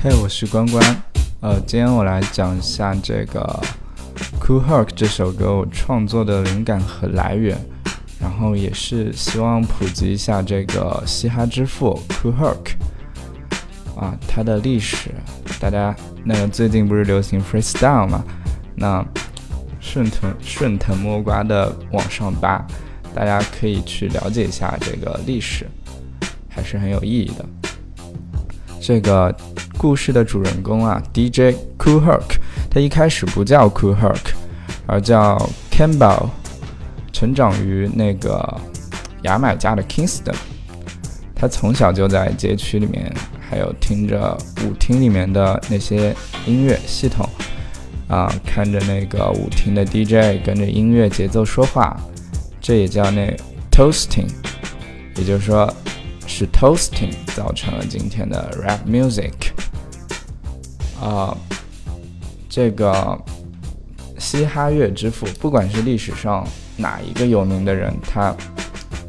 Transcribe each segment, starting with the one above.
嘿，我是关关。呃，今天我来讲一下这个《Cool Herc》这首歌我创作的灵感和来源，然后也是希望普及一下这个嘻哈之父 Cool Herc 啊，他的历史。大家那个最近不是流行 Freestyle 吗？那顺藤顺藤摸瓜的往上扒，大家可以去了解一下这个历史，还是很有意义的。这个。故事的主人公啊，DJ Cool Herc，他一开始不叫 Cool Herc，而叫 Campbell，成长于那个牙买加的 Kingston。他从小就在街区里面，还有听着舞厅里面的那些音乐系统，啊，看着那个舞厅的 DJ 跟着音乐节奏说话，这也叫那 Toasting，也就是说是 Toasting 造成了今天的 Rap Music。啊，这个嘻哈乐之父，不管是历史上哪一个有名的人，他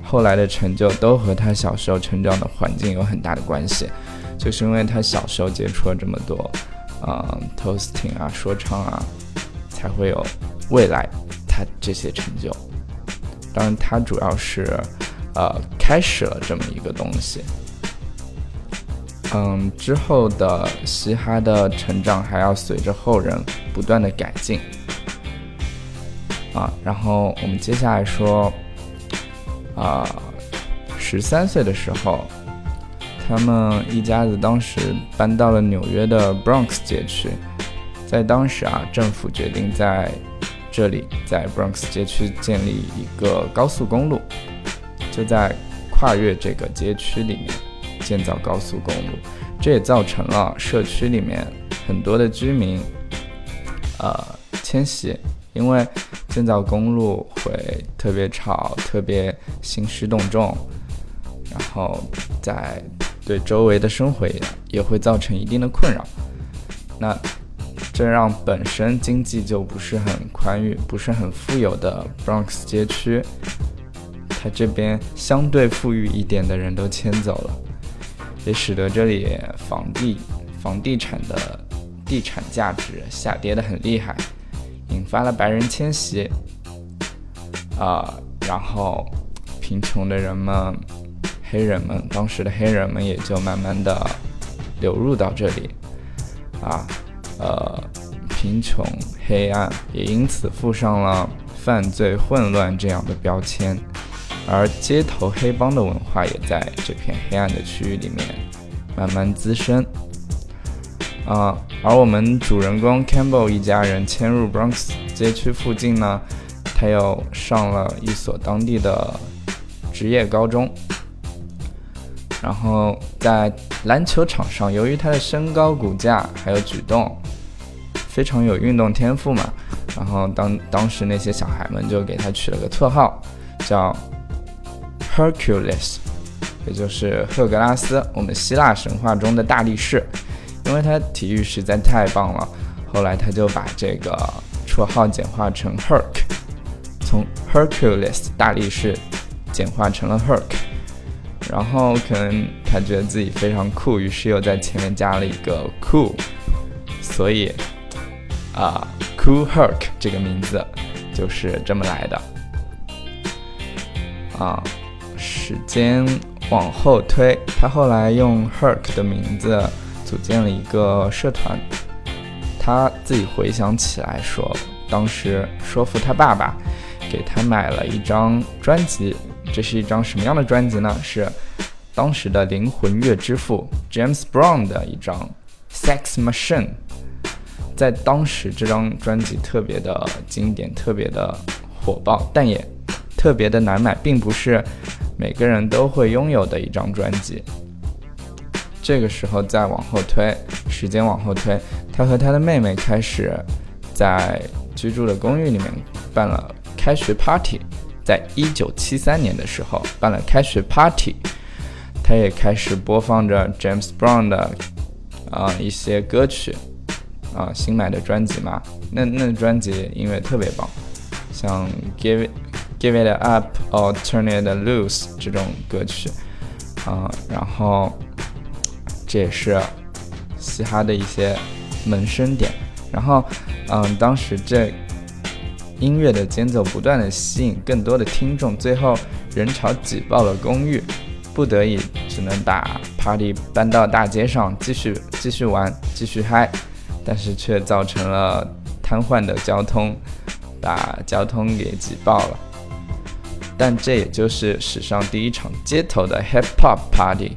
后来的成就都和他小时候成长的环境有很大的关系。就是因为他小时候接触了这么多，啊，toasting 啊，说唱啊，才会有未来他这些成就。当然，他主要是呃开始了这么一个东西。嗯，之后的嘻哈的成长还要随着后人不断的改进啊。然后我们接下来说，啊，十三岁的时候，他们一家子当时搬到了纽约的 Bronx 街区，在当时啊，政府决定在这里，在 Bronx 街区建立一个高速公路，就在跨越这个街区里面。建造高速公路，这也造成了社区里面很多的居民，呃，迁徙，因为建造公路会特别吵，特别兴师动众，然后在对周围的生活也也会造成一定的困扰。那这让本身经济就不是很宽裕、不是很富有的 Bronx 街区，它这边相对富裕一点的人都迁走了。也使得这里房地房地产的地产价值下跌的很厉害，引发了白人迁徙，啊，然后贫穷的人们、黑人们，当时的黑人们也就慢慢的流入到这里，啊，呃，贫穷、黑暗也因此附上了犯罪、混乱这样的标签。而街头黑帮的文化也在这片黑暗的区域里面慢慢滋生啊。而我们主人公 Campbell 一家人迁入 Bronx 街区附近呢，他又上了一所当地的职业高中。然后在篮球场上，由于他的身高、骨架还有举动非常有运动天赋嘛，然后当当时那些小孩们就给他取了个绰号，叫。Hercules，也就是赫格拉斯，我们希腊神话中的大力士，因为他体育实在太棒了，后来他就把这个绰号简化成 Herc，从 Hercules 大力士简化成了 Herc，然后可能他觉得自己非常酷，于是又在前面加了一个 Cool，所以啊，Cool Herc 这个名字就是这么来的。啊。时间往后推，他后来用 Herc 的名字组建了一个社团。他自己回想起来说，当时说服他爸爸给他买了一张专辑。这是一张什么样的专辑呢？是当时的灵魂乐之父 James Brown 的一张《Sex Machine》。在当时，这张专辑特别的经典，特别的火爆，但也特别的难买，并不是。每个人都会拥有的一张专辑。这个时候再往后推，时间往后推，他和他的妹妹开始在居住的公寓里面办了开学 party。在一九七三年的时候办了开学 party，他也开始播放着 James Brown 的啊一些歌曲啊新买的专辑嘛，那那专辑音乐特别棒，像 Give。Give it up or turn it loose 这种歌曲，啊，然后这也是嘻哈的一些萌生点。然后，嗯，当时这音乐的间奏不断的吸引更多的听众，最后人潮挤爆了公寓，不得已只能把 party 搬到大街上继续继续玩继续嗨，但是却造成了瘫痪的交通，把交通给挤爆了。但这也就是史上第一场街头的 hip hop party，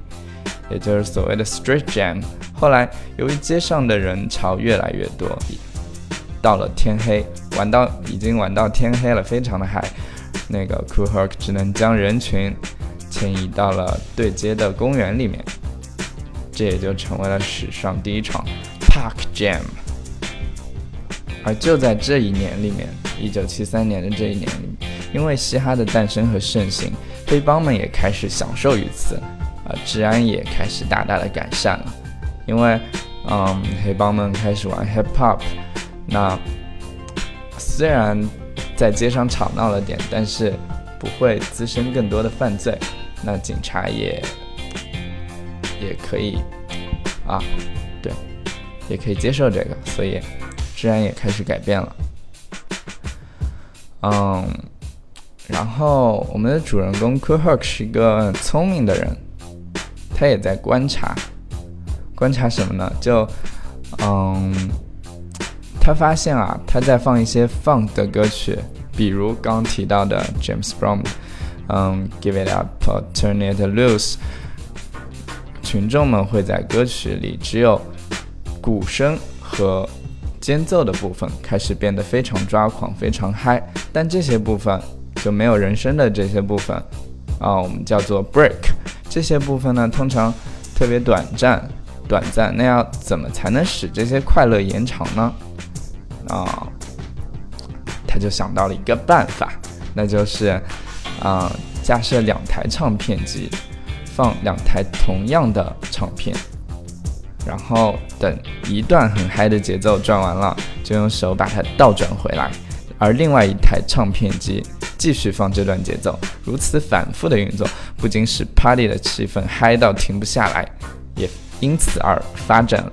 也就是所谓的 street jam。后来，由于街上的人潮越来越多，到了天黑，玩到已经玩到天黑了，非常的嗨。那个 Cool Herc 只能将人群迁移到了对街的公园里面，这也就成为了史上第一场 Park Jam。而就在这一年里面，一九七三年的这一年里面，因为嘻哈的诞生和盛行，黑帮们也开始享受于此，啊，治安也开始大大的改善了。因为，嗯，黑帮们开始玩 hip hop，那虽然在街上吵闹了点，但是不会滋生更多的犯罪，那警察也也可以啊，对，也可以接受这个，所以治安也开始改变了。嗯，然后我们的主人公 Cool Herc 是一个聪明的人，他也在观察。观察什么呢？就，嗯，他发现啊，他在放一些 funk 的歌曲，比如刚提到的 James Brown，嗯，Give It Up，Turn It Loose，群众们会在歌曲里只有鼓声和间奏的部分开始变得非常抓狂、非常嗨，但这些部分就没有人声的这些部分啊，我们叫做 break，这些部分呢，通常特别短暂。短暂，那要怎么才能使这些快乐延长呢？啊，他就想到了一个办法，那就是，啊，架设两台唱片机，放两台同样的唱片，然后等一段很嗨的节奏转完了，就用手把它倒转回来，而另外一台唱片机继续放这段节奏，如此反复的运作，不仅使 party 的气氛嗨到停不下来，也。因此而发展，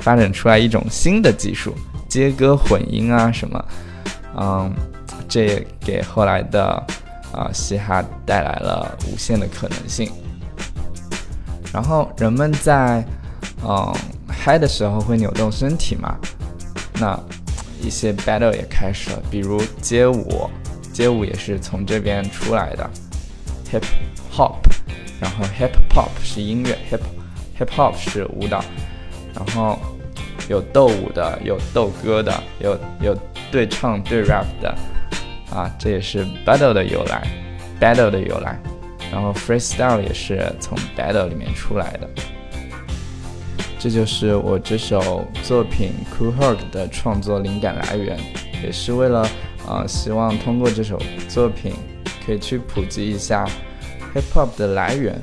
发展出来一种新的技术，接歌混音啊什么，嗯，这也给后来的啊嘻哈带来了无限的可能性。然后人们在嗯嗨的时候会扭动身体嘛，那一些 battle 也开始了，比如街舞，街舞也是从这边出来的，hip hop，然后 hip hop 是音乐，hip。Hip Hop 是舞蹈，然后有斗舞的，有斗歌的，有有对唱对 rap 的，啊，这也是 Battle 的由来，Battle 的由来，然后 Freestyle 也是从 Battle 里面出来的，这就是我这首作品 Cool Herc 的创作灵感来源，也是为了啊，希望通过这首作品可以去普及一下 Hip Hop 的来源。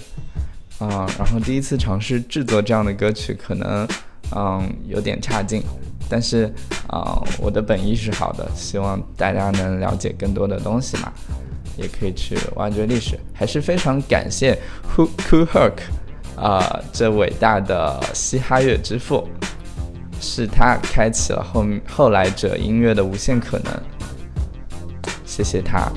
啊，然后第一次尝试制作这样的歌曲，可能嗯有点差劲，但是啊，我的本意是好的，希望大家能了解更多的东西嘛，也可以去挖掘历史，还是非常感谢 Cool Herc 啊这伟大的嘻哈乐之父，是他开启了后后来者音乐的无限可能，谢谢他。